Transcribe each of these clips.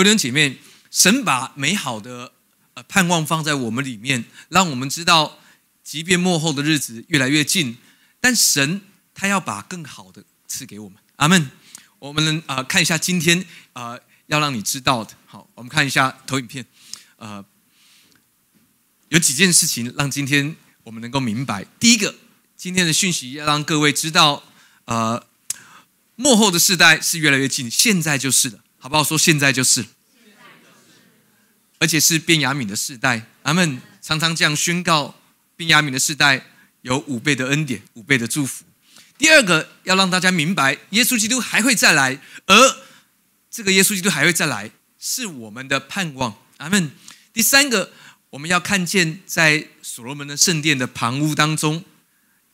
各位弟兄姐妹，神把美好的呃盼望放在我们里面，让我们知道，即便幕后的日子越来越近，但神他要把更好的赐给我们。阿门。我们啊看一下今天啊要让你知道的。好，我们看一下投影片。呃，有几件事情让今天我们能够明白。第一个，今天的讯息要让各位知道，呃，幕后的世代是越来越近，现在就是了，好不好？说现在就是，而且是变雅敏的世代。阿门。常常这样宣告，变雅敏的世代有五倍的恩典，五倍的祝福。第二个要让大家明白，耶稣基督还会再来，而这个耶稣基督还会再来，是我们的盼望。阿门。第三个，我们要看见在所罗门的圣殿的旁屋当中，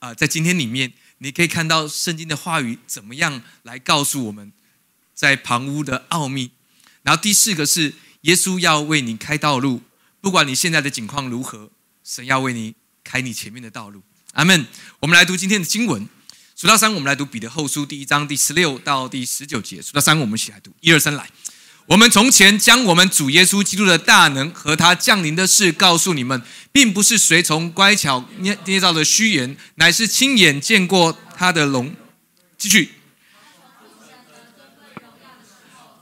啊，在今天里面，你可以看到圣经的话语怎么样来告诉我们在旁屋的奥秘。然后第四个是，耶稣要为你开道路，不管你现在的境况如何，神要为你开你前面的道路。阿门。我们来读今天的经文。数到三，我们来读彼得后书第一章第十六到第十九节。数到三，我们一起来读。一二三，来。我们从前将我们主耶稣基督的大能和他降临的事告诉你们，并不是随从乖巧捏捏造的虚言，乃是亲眼见过他的龙。继续。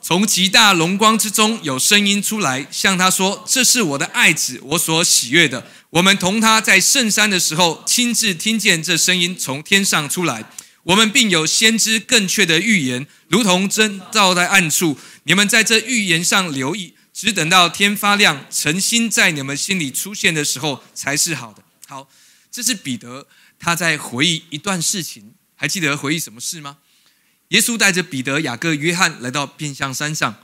从极大荣光之中有声音出来，向他说：“这是我的爱子，我所喜悦的。”我们同他在圣山的时候，亲自听见这声音从天上出来。我们并有先知更确的预言，如同真照在暗处。你们在这预言上留意，只等到天发亮，诚心在你们心里出现的时候，才是好的。好，这是彼得他在回忆一段事情，还记得回忆什么事吗？耶稣带着彼得、雅各、约翰来到变相山上。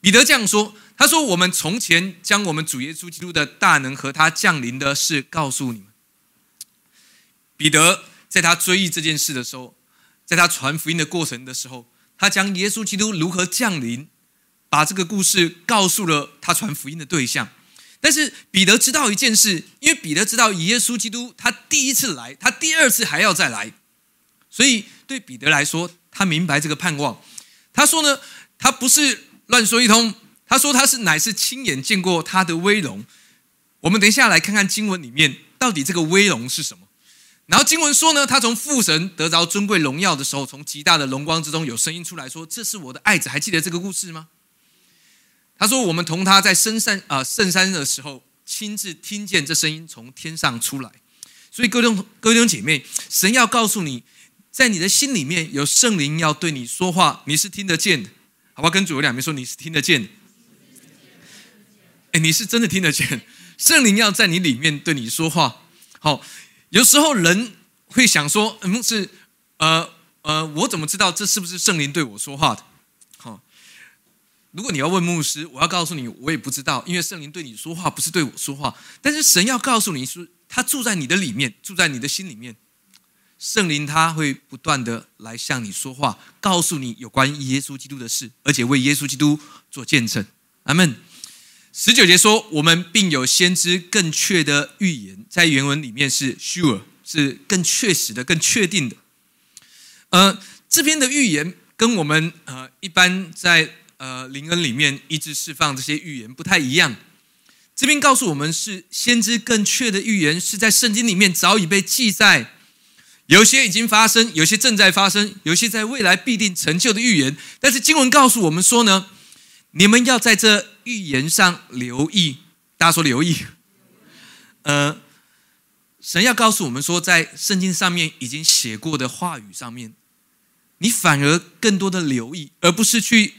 彼得这样说：“他说，我们从前将我们主耶稣基督的大能和他降临的事告诉你们。”彼得在他追忆这件事的时候，在他传福音的过程的时候，他将耶稣基督如何降临，把这个故事告诉了他传福音的对象。但是彼得知道一件事，因为彼得知道耶稣基督他第一次来，他第二次还要再来，所以对彼得来说，他明白这个盼望。他说呢，他不是。乱说一通，他说他是乃是亲眼见过他的威荣。我们等一下来看看经文里面到底这个威荣是什么。然后经文说呢，他从父神得着尊贵荣耀的时候，从极大的荣光之中有声音出来说：“这是我的爱子。”还记得这个故事吗？他说：“我们同他在深山啊圣山的时候，亲自听见这声音从天上出来。”所以各位各位弟兄姐妹，神要告诉你，在你的心里面有圣灵要对你说话，你是听得见的。好不好？跟主有两边说，你是听得见的。哎，你是真的听得见，圣灵要在你里面对你说话。好，有时候人会想说，嗯，是呃呃，我怎么知道这是不是圣灵对我说话的？好，如果你要问牧师，我要告诉你，我也不知道，因为圣灵对你说话不是对我说话，但是神要告诉你是，他住在你的里面，住在你的心里面。圣灵他会不断的来向你说话，告诉你有关耶稣基督的事，而且为耶稣基督做见证。阿门。十九节说，我们并有先知更确的预言，在原文里面是 sure，是更确实的、更确定的。呃，这边的预言跟我们呃一般在呃灵恩里面一直释放这些预言不太一样。这边告诉我们是先知更确的预言，是在圣经里面早已被记载。有些已经发生，有些正在发生，有些在未来必定成就的预言。但是经文告诉我们说呢，你们要在这预言上留意。大家说留意。呃，神要告诉我们说，在圣经上面已经写过的话语上面，你反而更多的留意，而不是去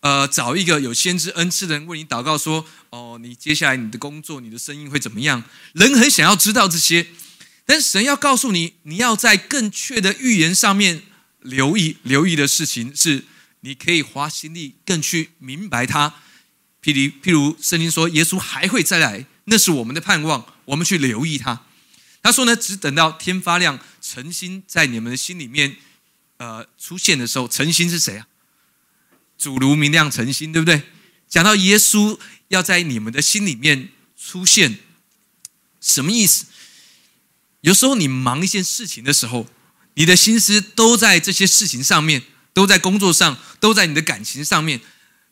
呃找一个有先知恩赐的人为你祷告说，哦，你接下来你的工作、你的生意会怎么样？人很想要知道这些。但神要告诉你，你要在更确的预言上面留意。留意的事情是，你可以花心力更去明白它。譬如，譬如圣经说，耶稣还会再来，那是我们的盼望。我们去留意他。他说呢，只等到天发亮，诚心在你们的心里面，呃，出现的时候，诚心是谁啊？主如明亮诚心，对不对？讲到耶稣要在你们的心里面出现，什么意思？有时候你忙一件事情的时候，你的心思都在这些事情上面，都在工作上，都在你的感情上面。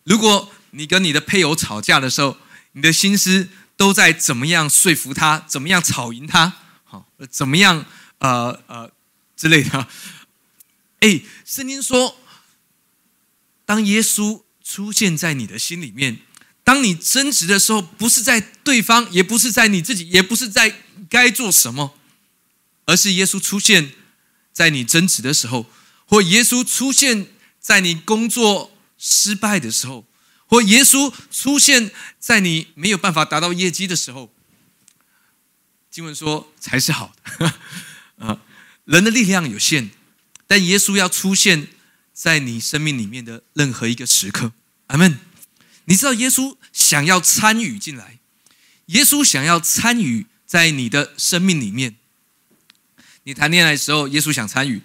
如果你跟你的配偶吵架的时候，你的心思都在怎么样说服他，怎么样吵赢他，好，怎么样呃呃之类的。哎，圣经说，当耶稣出现在你的心里面，当你争执的时候，不是在对方，也不是在你自己，也不是在该做什么，而是耶稣出现在你争执的时候，或耶稣出现在你工作失败的时候。或耶稣出现在你没有办法达到业绩的时候，经文说才是好的。啊，人的力量有限，但耶稣要出现在你生命里面的任何一个时刻。阿门。你知道耶稣想要参与进来，耶稣想要参与在你的生命里面。你谈恋爱的时候，耶稣想参与，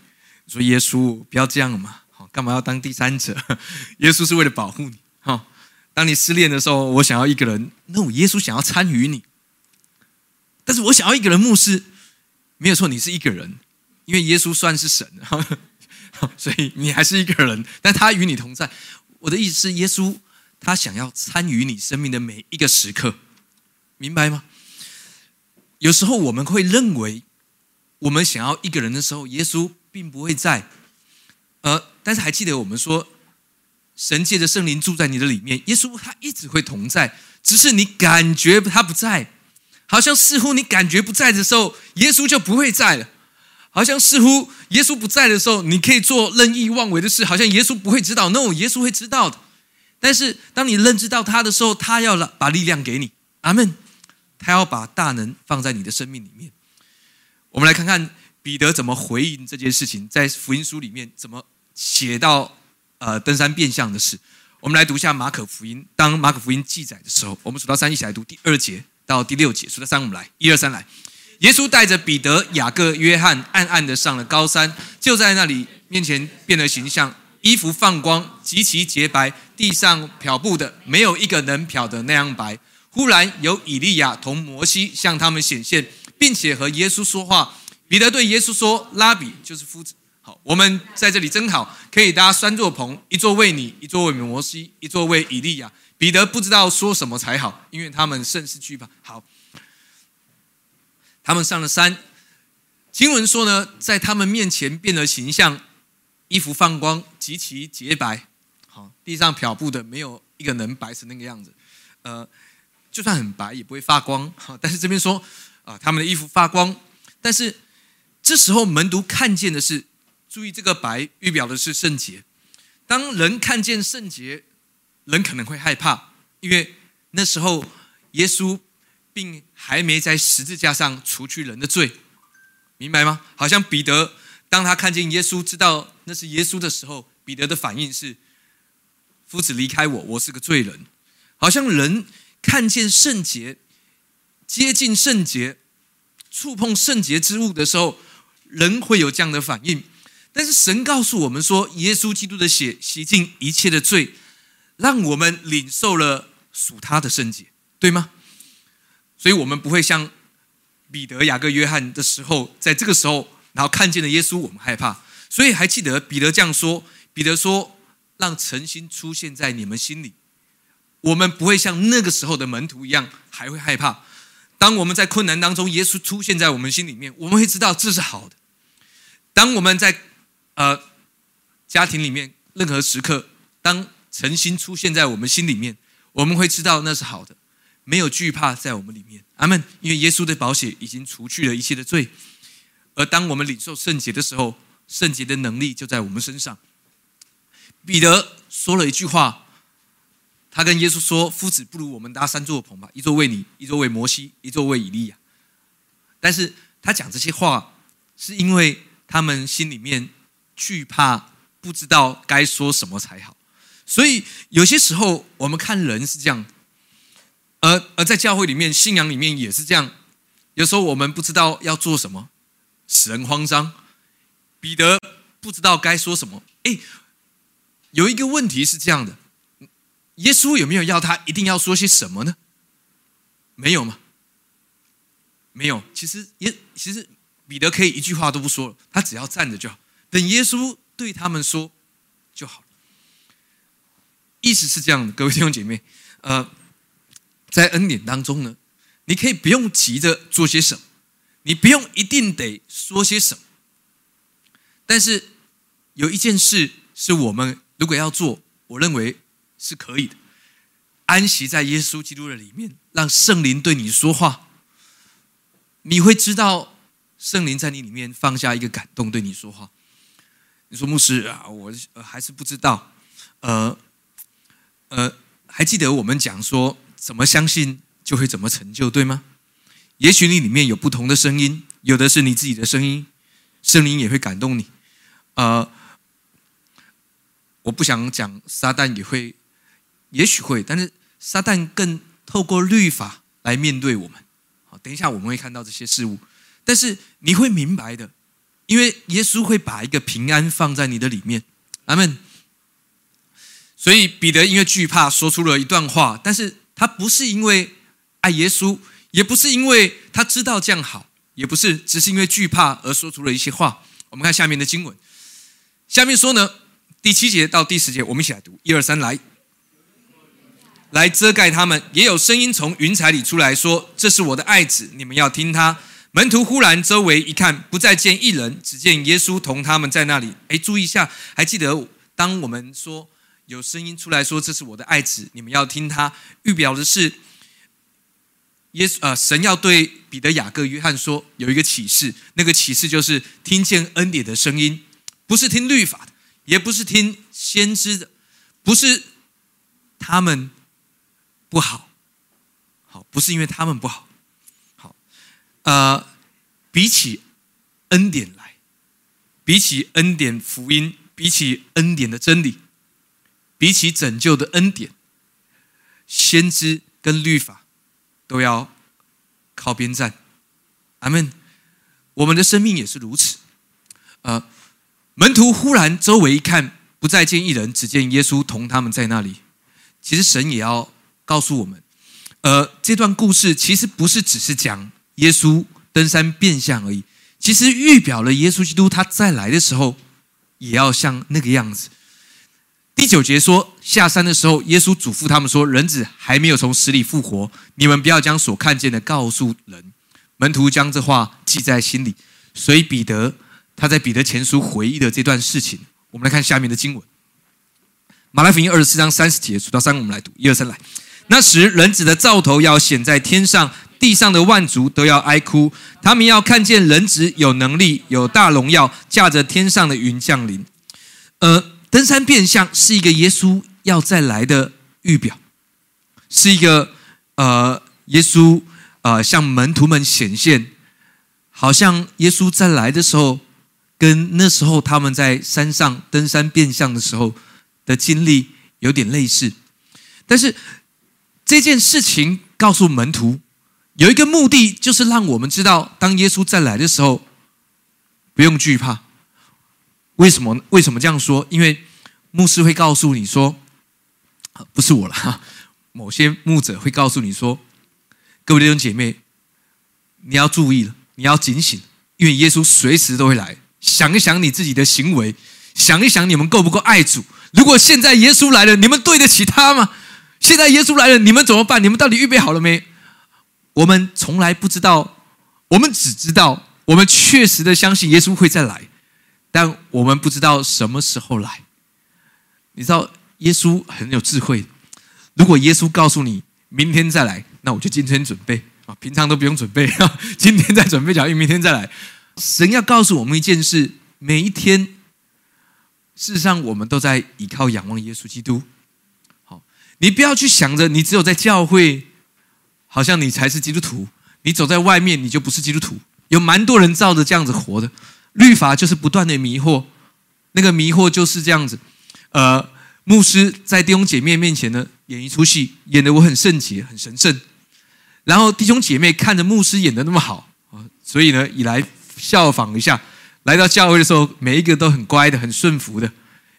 说耶稣不要这样嘛，好，干嘛要当第三者？耶稣是为了保护你，哈。当你失恋的时候，我想要一个人，那我耶稣想要参与你。但是我想要一个人牧师，没有错，你是一个人，因为耶稣算是神，所以你还是一个人，但他与你同在。我的意思是，耶稣他想要参与你生命的每一个时刻，明白吗？有时候我们会认为，我们想要一个人的时候，耶稣并不会在。呃，但是还记得我们说。神借着圣灵住在你的里面，耶稣他一直会同在，只是你感觉他不在，好像似乎你感觉不在的时候，耶稣就不会在了；好像似乎耶稣不在的时候，你可以做任意妄为的事，好像耶稣不会知道。No，耶稣会知道的。但是当你认知到他的时候，他要了把力量给你，阿门。他要把大能放在你的生命里面。我们来看看彼得怎么回应这件事情，在福音书里面怎么写到。呃，登山变相的事，我们来读一下马可福音。当马可福音记载的时候，我们数到三一起来读第二节到第六节。数到三，我们来，一二三，来。耶稣带着彼得、雅各、约翰，暗暗的上了高山，就在那里面前变了形象，衣服放光，极其洁白，地上漂布的没有一个能漂的那样白。忽然有以利亚同摩西向他们显现，并且和耶稣说话。彼得对耶稣说：“拉比，就是夫子。”好我们在这里真好，可以搭三座棚，一座为你，一座为摩西，一座为以利亚。彼得不知道说什么才好，因为他们甚是惧怕。好，他们上了山，经文说呢，在他们面前变了形象，衣服放光，极其洁白。好，地上漂布的没有一个能白成那个样子。呃，就算很白也不会发光。好，但是这边说啊，他们的衣服发光，但是这时候门徒看见的是。注意，这个白预表的是圣洁。当人看见圣洁，人可能会害怕，因为那时候耶稣并还没在十字架上除去人的罪，明白吗？好像彼得当他看见耶稣，知道那是耶稣的时候，彼得的反应是：夫子离开我，我是个罪人。好像人看见圣洁、接近圣洁、触碰圣洁之物的时候，人会有这样的反应。但是神告诉我们说，耶稣基督的血洗净一切的罪，让我们领受了属他的圣洁，对吗？所以，我们不会像彼得、雅各、约翰的时候，在这个时候，然后看见了耶稣，我们害怕。所以，还记得彼得这样说：彼得说，让诚心出现在你们心里，我们不会像那个时候的门徒一样，还会害怕。当我们在困难当中，耶稣出现在我们心里面，我们会知道这是好的。当我们在呃，家庭里面任何时刻，当诚心出现在我们心里面，我们会知道那是好的，没有惧怕在我们里面。阿门。因为耶稣的宝血已经除去了一切的罪，而当我们领受圣洁的时候，圣洁的能力就在我们身上。彼得说了一句话，他跟耶稣说：“夫子，不如我们搭三座棚吧，一座为你，一座为摩西，一座为以利亚。”但是他讲这些话，是因为他们心里面。惧怕，不知道该说什么才好，所以有些时候我们看人是这样，而而在教会里面、信仰里面也是这样。有时候我们不知道要做什么，使人慌张。彼得不知道该说什么。哎，有一个问题是这样的：耶稣有没有要他一定要说些什么呢？没有吗？没有。其实耶，其实彼得可以一句话都不说了，他只要站着就好。等耶稣对他们说就好了。意思是这样的，各位弟兄姐妹，呃，在恩典当中呢，你可以不用急着做些什么，你不用一定得说些什么，但是有一件事是我们如果要做，我认为是可以的，安息在耶稣基督的里面，让圣灵对你说话，你会知道圣灵在你里面放下一个感动对你说话。你说牧师啊，我还是不知道，呃。呃，还记得我们讲说，怎么相信就会怎么成就，对吗？也许你里面有不同的声音，有的是你自己的声音，圣灵也会感动你。呃，我不想讲撒旦也会，也许会，但是撒旦更透过律法来面对我们。好，等一下我们会看到这些事物，但是你会明白的，因为耶稣会把一个平安放在你的里面。阿门。所以彼得因为惧怕说出了一段话，但是他不是因为爱耶稣，也不是因为他知道这样好，也不是只是因为惧怕而说出了一些话。我们看下面的经文，下面说呢，第七节到第十节，我们一起来读，一二三，来，来遮盖他们。也有声音从云彩里出来说：“这是我的爱子，你们要听他。”门徒忽然周围一看，不再见一人，只见耶稣同他们在那里。哎，注意一下，还记得当我们说。有声音出来说：“这是我的爱子，你们要听他。”预表的是耶稣，呃，神要对彼得、雅各、约翰说有一个启示，那个启示就是听见恩典的声音，不是听律法的，也不是听先知的，不是他们不好，好，不是因为他们不好，好，呃，比起恩典来，比起恩典福音，比起恩典的真理。比起拯救的恩典，先知跟律法都要靠边站。阿门。我们的生命也是如此。呃，门徒忽然周围一看，不再见一人，只见耶稣同他们在那里。其实神也要告诉我们，呃，这段故事其实不是只是讲耶稣登山变相而已，其实预表了耶稣基督他再来的时候，也要像那个样子。第九节说，下山的时候，耶稣嘱咐他们说：“人子还没有从死里复活，你们不要将所看见的告诉人。”门徒将这话记在心里，所以彼得他在彼得前书回忆的这段事情，我们来看下面的经文：马来福音二十四章三十节，数到三，我们来读一二三来。那时，人子的兆头要显在天上，地上的万族都要哀哭，他们要看见人子有能力、有大荣耀，驾着天上的云降临。呃。登山变相是一个耶稣要再来的预表，是一个呃，耶稣呃向门徒们显现，好像耶稣再来的时候，跟那时候他们在山上登山变相的时候的经历有点类似。但是这件事情告诉门徒有一个目的，就是让我们知道，当耶稣再来的时候，不用惧怕。为什么？为什么这样说？因为牧师会告诉你说，不是我了。某些牧者会告诉你说，各位弟兄姐妹，你要注意了，你要警醒，因为耶稣随时都会来。想一想你自己的行为，想一想你们够不够爱主。如果现在耶稣来了，你们对得起他吗？现在耶稣来了，你们怎么办？你们到底预备好了没？我们从来不知道，我们只知道，我们确实的相信耶稣会再来。但我们不知道什么时候来。你知道耶稣很有智慧。如果耶稣告诉你明天再来，那我就今天准备啊，平常都不用准备，今天再准备，假如明天再来。神要告诉我们一件事：每一天，事实上我们都在依靠仰望耶稣基督。你不要去想着你只有在教会，好像你才是基督徒。你走在外面，你就不是基督徒。有蛮多人照着这样子活的。律法就是不断的迷惑，那个迷惑就是这样子。呃，牧师在弟兄姐妹面前呢演一出戏，演的我很圣洁、很神圣。然后弟兄姐妹看着牧师演的那么好啊，所以呢，以来效仿一下。来到教会的时候，每一个都很乖的、很顺服的，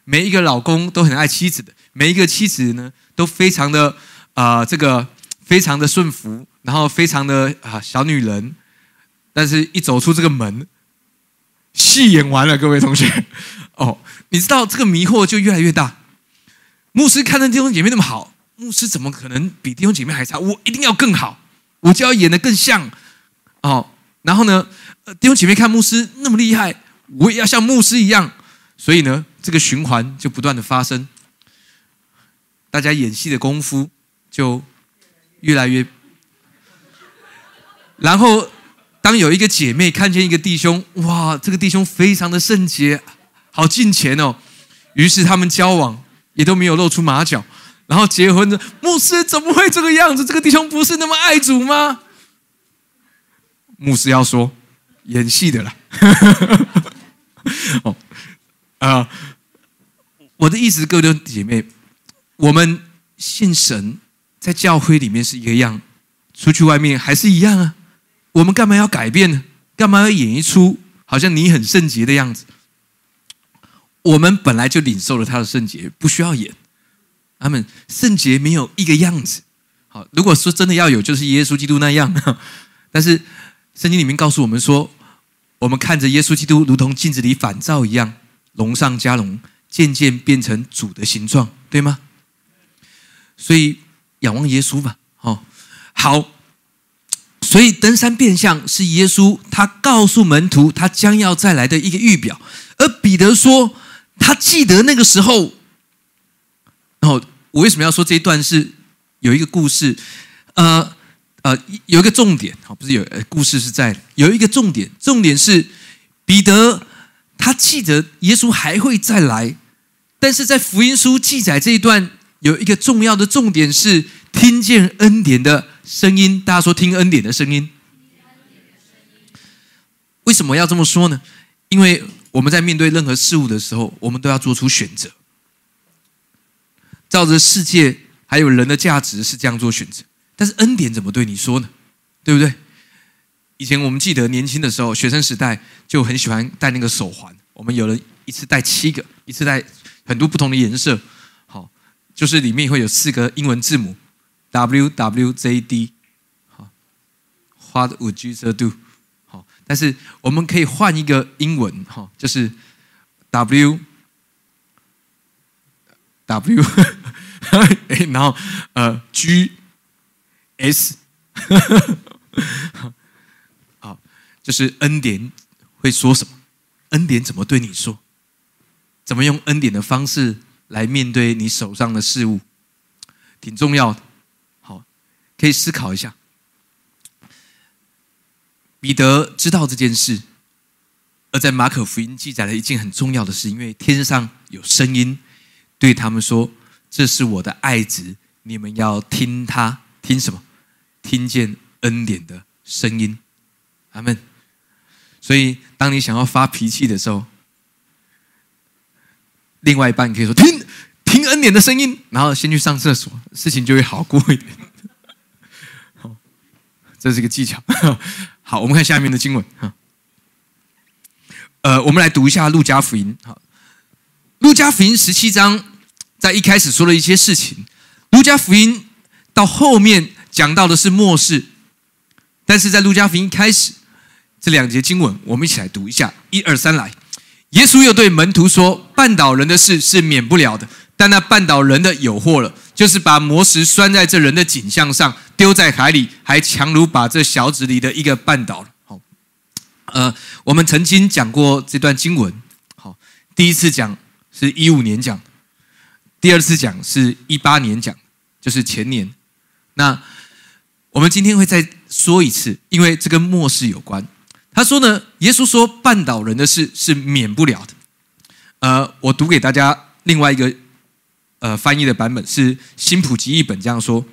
每一个老公都很爱妻子的，每一个妻子呢都非常的啊，这个非常的顺服，然后非常的啊小女人。但是一走出这个门。戏演完了，各位同学，哦，你知道这个迷惑就越来越大。牧师看到弟兄姐妹那么好，牧师怎么可能比弟兄姐妹还差？我一定要更好，我就要演的更像哦。然后呢，弟兄姐妹看牧师那么厉害，我也要像牧师一样。所以呢，这个循环就不断的发生，大家演戏的功夫就越来越。然后，当有一个姐妹看见一个弟兄，哇，这个弟兄非常的圣洁，好近前哦，于是他们交往也都没有露出马脚，然后结婚的牧师怎么会这个样子？这个弟兄不是那么爱主吗？牧师要说演戏的啦，哦，啊，我的意思，各位姐妹，我们信神，在教会里面是一个样，出去外面还是一样啊。我们干嘛要改变呢？干嘛要演一出好像你很圣洁的样子？我们本来就领受了他的圣洁，不需要演。他们圣洁没有一个样子。好，如果说真的要有，就是耶稣基督那样。但是圣经里面告诉我们说，我们看着耶稣基督如同镜子里反照一样，龙上加龙，渐渐变成主的形状，对吗？所以仰望耶稣吧。好，好。所以登山变相是耶稣他告诉门徒他将要再来的一个预表，而彼得说他记得那个时候。然后我为什么要说这一段是有一个故事？呃呃，有一个重点，好，不是有故事是在有一个重点，重点是彼得他记得耶稣还会再来，但是在福音书记载这一段有一个重要的重点是听见恩典的。声音，大家说听恩典的声音。为什么要这么说呢？因为我们在面对任何事物的时候，我们都要做出选择。照着世界还有人的价值是这样做选择，但是恩典怎么对你说呢？对不对？以前我们记得年轻的时候，学生时代就很喜欢戴那个手环。我们有了一次戴七个，一次戴很多不同的颜色。就是里面会有四个英文字母。W W J D，好，What would you do？好，但是我们可以换一个英文，哈，就是 W W，然后呃 G S，好，就是恩典会说什么？恩典怎么对你说？怎么用恩典的方式来面对你手上的事物？挺重要的。好可以思考一下，彼得知道这件事，而在马可福音记载了一件很重要的事，因为天上有声音对他们说：“这是我的爱子，你们要听他。”听什么？听见恩典的声音。阿门。所以，当你想要发脾气的时候，另外一半可以说：“听脸的声音。”然后先去上厕所，事情就会好过一点。这是一个技巧。好，我们看下面的经文哈。呃，我们来读一下路加福音。好，路加福音十七章在一开始说了一些事情。路加福音到后面讲到的是末世，但是在路加福音开始这两节经文，我们一起来读一下。一二三，来。耶稣又对门徒说：“绊倒人的事是免不了的，但那绊倒人的有祸了。”就是把魔石拴在这人的颈项上，丢在海里，还强如把这小子里的一个绊倒了。好，呃，我们曾经讲过这段经文。好，第一次讲是一五年讲，第二次讲是一八年讲，就是前年。那我们今天会再说一次，因为这跟末世有关。他说呢，耶稣说绊倒人的事是免不了的。呃，我读给大家另外一个。呃，翻译的版本是新普及译本这样说：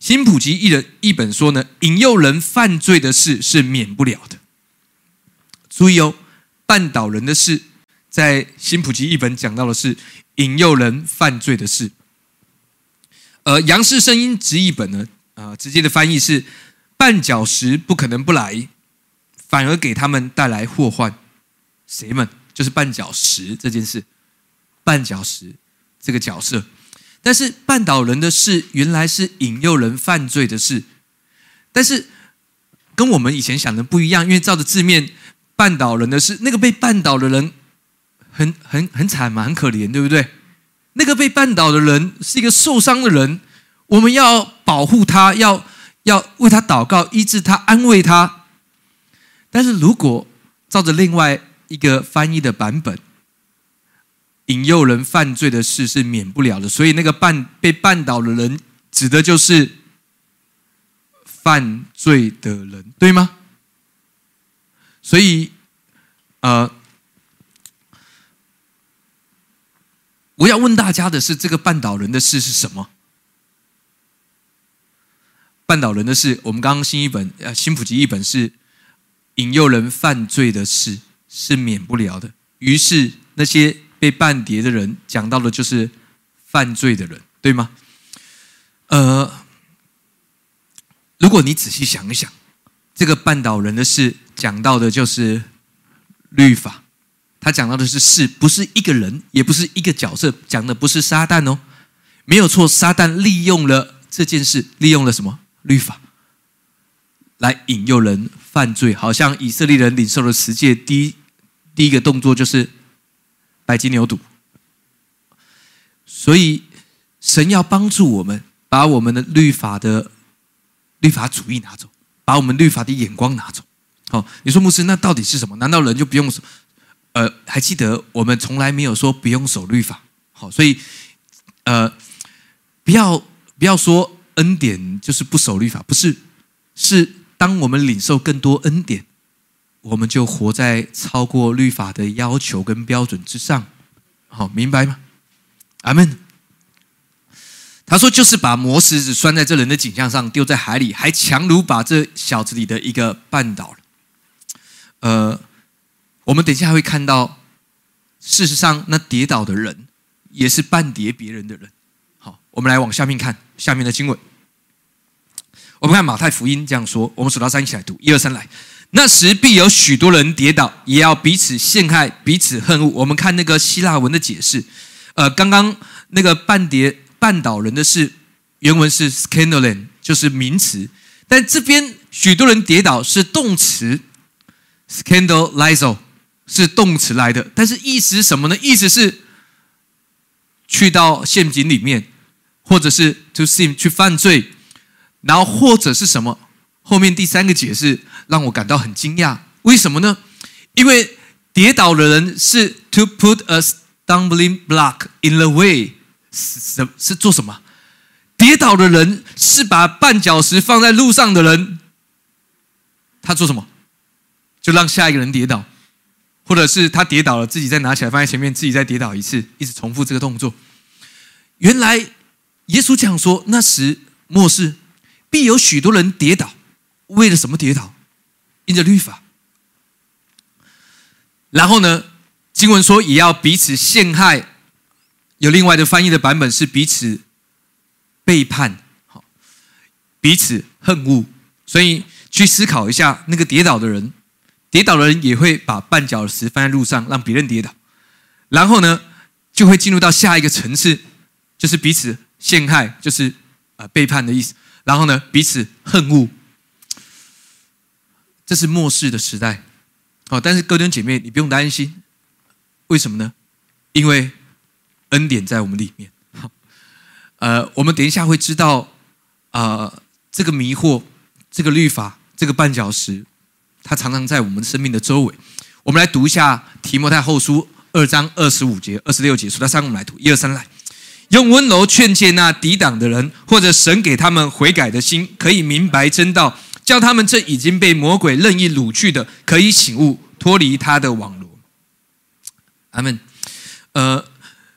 新普及译人译本说呢，引诱人犯罪的事是免不了的。注意哦，绊倒人的事，在新普及译本讲到的是引诱人犯罪的事。呃，杨氏声音直译本呢，啊，直接的翻译是绊脚石不可能不来，反而给他们带来祸患。谁们？就是绊脚石这件事，绊脚石。这个角色，但是绊倒人的事原来是引诱人犯罪的事，但是跟我们以前想的不一样，因为照着字面，绊倒人的事，那个被绊倒的人很很很惨嘛，很可怜，对不对？那个被绊倒的人是一个受伤的人，我们要保护他，要要为他祷告，医治他，安慰他。但是如果照着另外一个翻译的版本，引诱人犯罪的事是免不了的，所以那个绊被绊倒的人，指的就是犯罪的人，对吗？所以，呃，我要问大家的是，这个绊倒人的事是什么？绊倒人的事，我们刚刚新一本呃新普及一本是引诱人犯罪的事是免不了的。于是那些被绊跌的人讲到的就是犯罪的人，对吗？呃，如果你仔细想一想，这个绊倒人的事。讲到的就是律法，他讲到的是事，不是一个人，也不是一个角色，讲的不是撒旦哦，没有错，撒旦利用了这件事，利用了什么律法来引诱人犯罪，好像以色列人领受了十诫，第一第一个动作就是拜金牛肚，所以神要帮助我们，把我们的律法的律法主义拿走，把我们律法的眼光拿走。好，你说牧师，那到底是什么？难道人就不用守？呃，还记得我们从来没有说不用守律法。好，所以呃，不要不要说恩典就是不守律法，不是，是当我们领受更多恩典，我们就活在超过律法的要求跟标准之上。好，明白吗？阿门。他说：“就是把磨石子拴在这人的颈项上，丢在海里，还强如把这小子里的一个绊倒了。”呃，我们等一下会看到，事实上，那跌倒的人也是半跌别人的人。好，我们来往下面看下面的经文。我们看马太福音这样说，我们数到三一起来读，一二三来。那时必有许多人跌倒，也要彼此陷害，彼此恨恶。我们看那个希腊文的解释，呃，刚刚那个半跌绊倒人的是原文是 scandalon，就是名词，但这边许多人跌倒是动词。Scandalize 是动词来的，但是意思是什么呢？意思是去到陷阱里面，或者是 to sin 去犯罪，然后或者是什么？后面第三个解释让我感到很惊讶，为什么呢？因为跌倒的人是 to put a stumbling block in the way，是是做什么？跌倒的人是把绊脚石放在路上的人，他做什么？就让下一个人跌倒，或者是他跌倒了，自己再拿起来放在前面，自己再跌倒一次，一直重复这个动作。原来耶稣讲说，那时末世必有许多人跌倒，为了什么跌倒？因着律法。然后呢，经文说也要彼此陷害，有另外的翻译的版本是彼此背叛，好，彼此恨恶。所以去思考一下，那个跌倒的人。跌倒的人也会把绊脚石放在路上，让别人跌倒，然后呢，就会进入到下一个层次，就是彼此陷害，就是啊背叛的意思。然后呢，彼此恨恶，这是末世的时代。好，但是哥兄姐妹，你不用担心，为什么呢？因为恩典在我们里面。呃，我们等一下会知道啊，这个迷惑，这个律法，这个绊脚石。它常常在我们生命的周围。我们来读一下提摩太后书二章二十五节、二十六节，数到三，我们来读一二三来。用温柔劝诫那抵挡的人，或者神给他们悔改的心，可以明白真道，叫他们这已经被魔鬼任意掳去的，可以醒悟，脱离他的网罗。阿门。呃，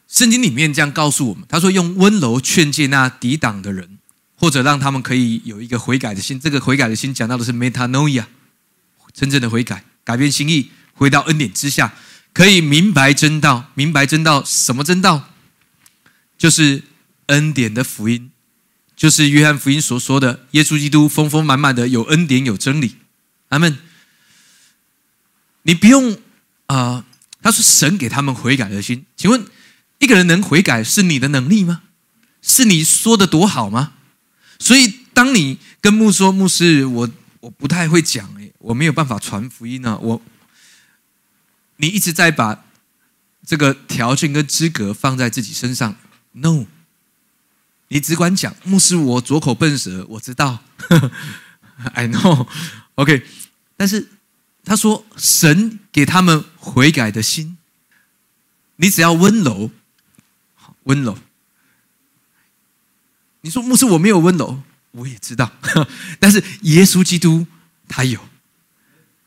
圣经里面这样告诉我们，他说用温柔劝诫那抵挡的人，或者让他们可以有一个悔改的心。这个悔改的心讲到的是 metanoia。真正的悔改，改变心意，回到恩典之下，可以明白真道。明白真道，什么真道？就是恩典的福音，就是约翰福音所说的，耶稣基督丰丰满满的有恩典有真理。阿门。你不用啊，他说神给他们悔改的心。请问一个人能悔改是你的能力吗？是你说的多好吗？所以当你跟牧说牧师，我我不太会讲。我没有办法传福音呢。我，你一直在把这个条件跟资格放在自己身上，？No，你只管讲，牧师，我左口笨舌，我知道，I know，OK。但是他说，神给他们悔改的心，你只要温柔，温柔。你说牧师，我没有温柔，我也知道，但是耶稣基督他有，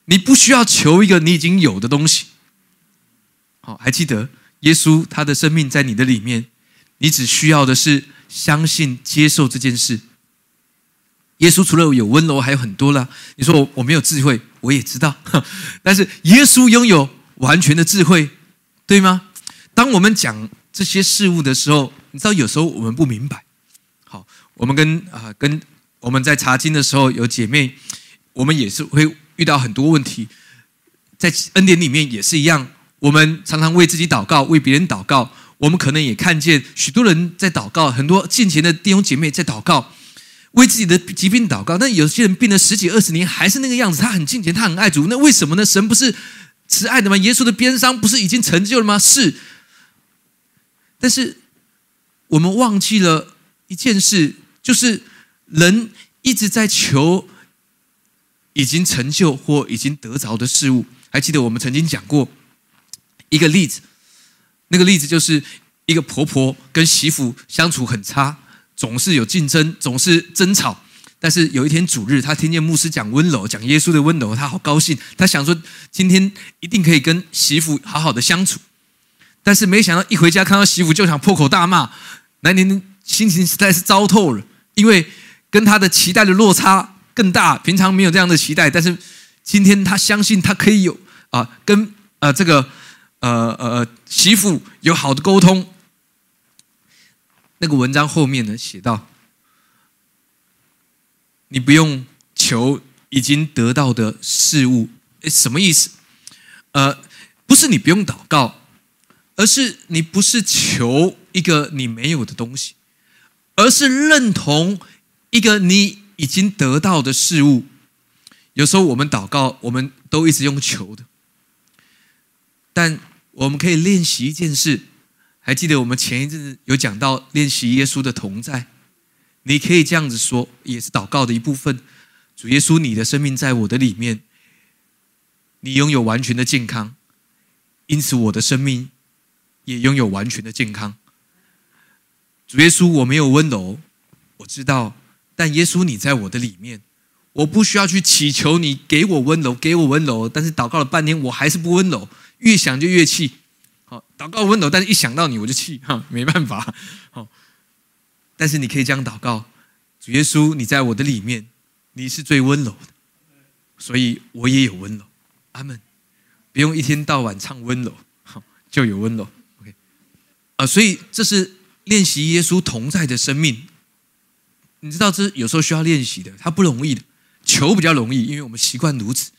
你不需要求一个你已经有的东西。好，还记得耶稣他的生命在你的里面，你只需要的是相信、接受这件事。耶稣除了有温柔，还有很多了。你说我我没有智慧，我也知道，但是耶稣拥有完全的智慧，对吗？当我们讲这些事物的时候，你知道有时候我们不明白。好，我们跟啊跟我们在查经的时候，有姐妹，我们也是会遇到很多问题，在恩典里面也是一样。我们常常为自己祷告，为别人祷告。我们可能也看见许多人在祷告，很多近前的弟兄姐妹在祷告。为自己的疾病祷告，但有些人病了十几二十年还是那个样子。他很敬虔，他很爱主，那为什么呢？神不是慈爱的吗？耶稣的鞭伤不是已经成就了吗？是。但是我们忘记了一件事，就是人一直在求已经成就或已经得着的事物。还记得我们曾经讲过一个例子，那个例子就是一个婆婆跟媳妇相处很差。总是有竞争，总是争吵。但是有一天主日，她听见牧师讲温柔，讲耶稣的温柔，她好高兴。她想说，今天一定可以跟媳妇好好的相处。但是没想到一回家看到媳妇就想破口大骂，那天心情实在是糟透了，因为跟他的期待的落差更大。平常没有这样的期待，但是今天他相信他可以有啊，跟呃这个呃呃媳妇有好的沟通。那个文章后面呢，写到：你不用求已经得到的事物，什么意思？呃，不是你不用祷告，而是你不是求一个你没有的东西，而是认同一个你已经得到的事物。有时候我们祷告，我们都一直用求的，但我们可以练习一件事。还记得我们前一阵子有讲到练习耶稣的同在，你可以这样子说，也是祷告的一部分。主耶稣，你的生命在我的里面，你拥有完全的健康，因此我的生命也拥有完全的健康。主耶稣，我没有温柔，我知道，但耶稣你在我的里面，我不需要去祈求你给我温柔，给我温柔。但是祷告了半天，我还是不温柔，越想就越气。好，祷告温柔，但是一想到你我就气哈，没办法。好，但是你可以这样祷告：主耶稣，你在我的里面，你是最温柔的，所以我也有温柔。阿门。不用一天到晚唱温柔，好就有温柔。OK，啊，所以这是练习耶稣同在的生命。你知道这有时候需要练习的，它不容易的。求比较容易，因为我们习惯如此。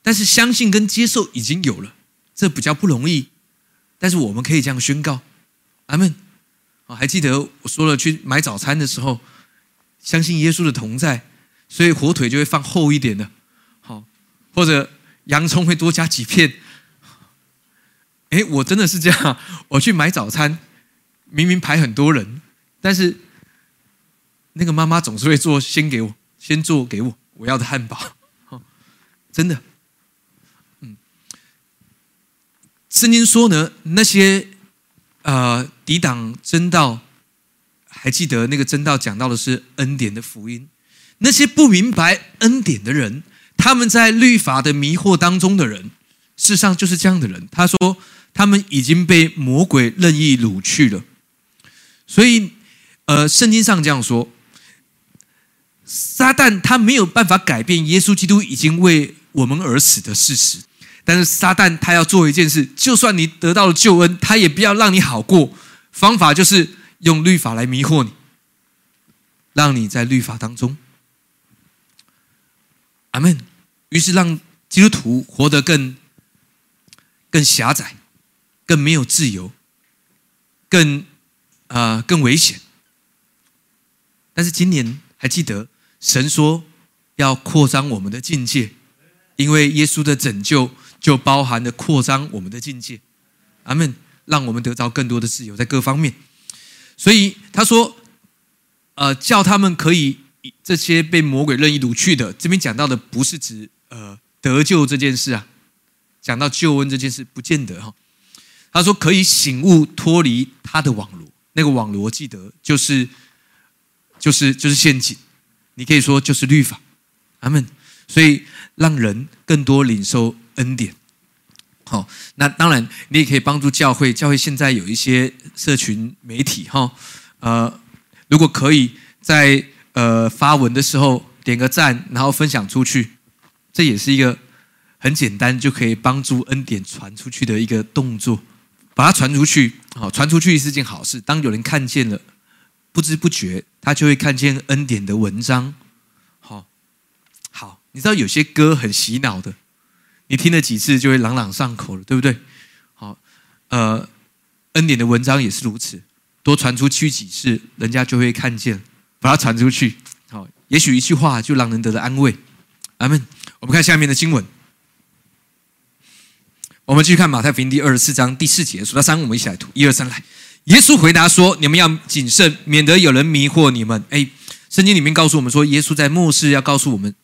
但是相信跟接受已经有了，这比较不容易。但是我们可以这样宣告，阿门。哦，还记得我说了去买早餐的时候，相信耶稣的同在，所以火腿就会放厚一点的，好，或者洋葱会多加几片。哎，我真的是这样，我去买早餐，明明排很多人，但是那个妈妈总是会做先给我，先做给我我要的汉堡，真的。圣经说呢，那些呃抵挡真道，还记得那个真道讲到的是恩典的福音。那些不明白恩典的人，他们在律法的迷惑当中的人，事实上就是这样的人。他说，他们已经被魔鬼任意掳去了。所以，呃，圣经上这样说，撒旦他没有办法改变耶稣基督已经为我们而死的事实。但是撒旦他要做一件事，就算你得到了救恩，他也不要让你好过。方法就是用律法来迷惑你，让你在律法当中。阿门。于是让基督徒活得更更狭窄，更没有自由，更啊更危险。但是今年还记得神说要扩张我们的境界，因为耶稣的拯救。就包含了扩张我们的境界，阿门，让我们得到更多的自由，在各方面。所以他说，呃，叫他们可以这些被魔鬼任意掳去的，这边讲到的不是指呃得救这件事啊，讲到救恩这件事不见得哈。他说可以醒悟脱离他的网罗，那个网罗记得就是就是就是陷阱，你可以说就是律法，阿门。所以让人更多领受恩典。好，那当然，你也可以帮助教会。教会现在有一些社群媒体，哈，呃，如果可以在呃发文的时候点个赞，然后分享出去，这也是一个很简单就可以帮助恩典传出去的一个动作。把它传出去，好，传出去是件好事。当有人看见了，不知不觉他就会看见恩典的文章。好，好，你知道有些歌很洗脑的。你听了几次就会朗朗上口了，对不对？好，呃，恩典的文章也是如此，多传出去几次，人家就会看见，把它传出去。好，也许一句话就让人得到安慰。阿门。我们看下面的经文，我们继续看马太福音第二十四章第四节，数到三，我们一起来读，一二三，来。耶稣回答说：“你们要谨慎，免得有人迷惑你们。”哎，圣经里面告诉我们说，耶稣在末世要告诉我们，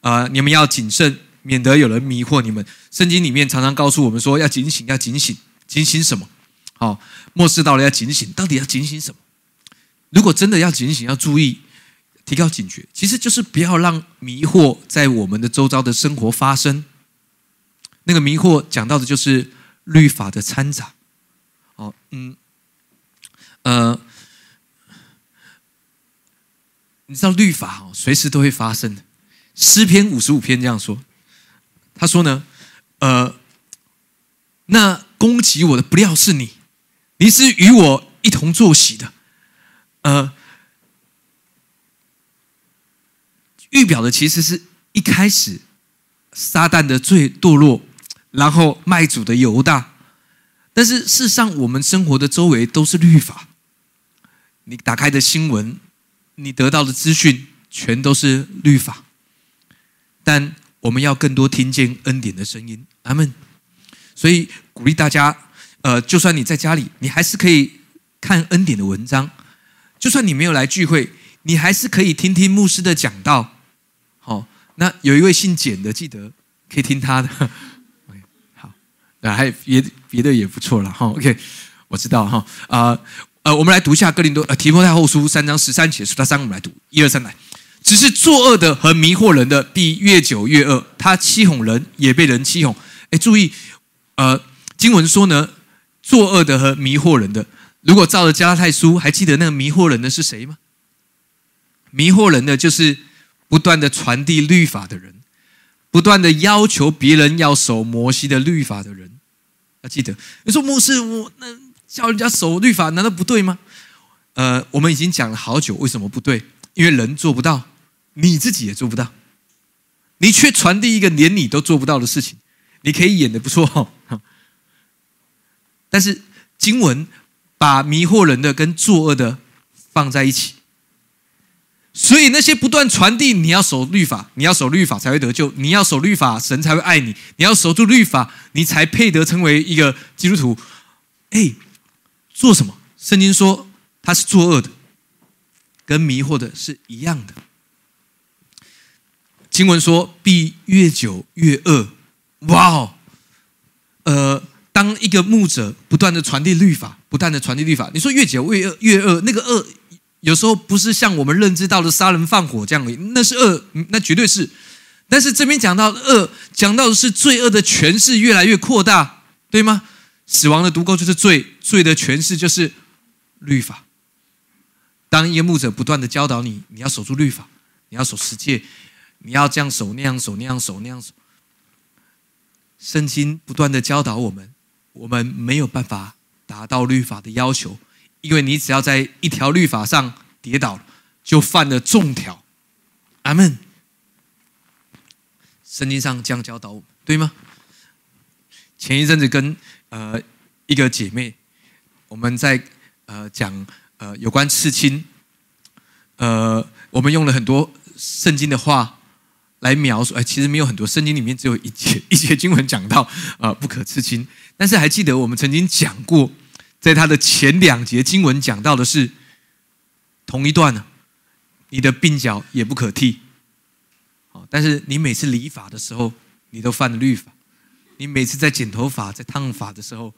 啊，你们要谨慎。免得有人迷惑你们。圣经里面常常告诉我们说，要警醒，要警醒，警醒什么？好，末世到了要警醒，到底要警醒什么？如果真的要警醒，要注意，提高警觉，其实就是不要让迷惑在我们的周遭的生活发生。那个迷惑讲到的就是律法的掺杂。哦，嗯，呃，你知道律法哦，随时都会发生的。诗篇五十五篇这样说。他说呢，呃，那攻击我的不料是你，你是与我一同作喜的，呃，预表的其实是一开始撒旦的最堕落，然后卖主的犹大，但是事实上我们生活的周围都是律法，你打开的新闻，你得到的资讯全都是律法，但。我们要更多听见恩典的声音，阿门。所以鼓励大家，呃，就算你在家里，你还是可以看恩典的文章；就算你没有来聚会，你还是可以听听牧师的讲道。好，那有一位姓简的，记得可以听他的。好，那还有别别的也不错了哈。OK，我知道哈。啊呃，我们来读一下哥林多呃提摩太后书三章十三节，数到三，我们来读，一二三来。只是作恶的和迷惑人的必越久越恶，他欺哄人也被人欺哄。哎，注意，呃，经文说呢，作恶的和迷惑人的，如果照着加拉太书，还记得那个迷惑人的是谁吗？迷惑人的就是不断的传递律法的人，不断的要求别人要守摩西的律法的人。要记得，你说牧师，我那叫人家守律法，难道不对吗？呃，我们已经讲了好久，为什么不对？因为人做不到。你自己也做不到，你却传递一个连你都做不到的事情。你可以演的不错，但是经文把迷惑人的跟作恶的放在一起，所以那些不断传递你要守律法，你要守律法才会得救，你要守律法神才会爱你，你要守住律法，你才配得成为一个基督徒。哎，做什么？圣经说他是作恶的，跟迷惑的是一样的。经文说：“必越久越恶。”哇哦！呃，当一个牧者不断的传递律法，不断的传递律法，你说越久越恶，越恶，那个恶有时候不是像我们认知到的杀人放火这样的，那是恶，那绝对是。但是这边讲到恶，讲到的是罪恶的权势越来越扩大，对吗？死亡的毒钩就是罪，罪的权势就是律法。当一个牧者不断的教导你，你要守住律法，你要守十诫。你要这样守那样守那样守那样守，圣经不断的教导我们，我们没有办法达到律法的要求，因为你只要在一条律法上跌倒就犯了重条。阿门。圣经上这样教导我们，对吗？前一阵子跟呃一个姐妹，我们在呃讲呃有关刺青，呃我们用了很多圣经的话。来描述，哎，其实没有很多，圣经里面只有一节 一节经文讲到，啊，不可刺青。但是还记得我们曾经讲过，在他的前两节经文讲到的是，同一段呢，你的鬓角也不可剃。好，但是你每次理发的时候，你都犯了律法。你每次在剪头发、在烫发的时候，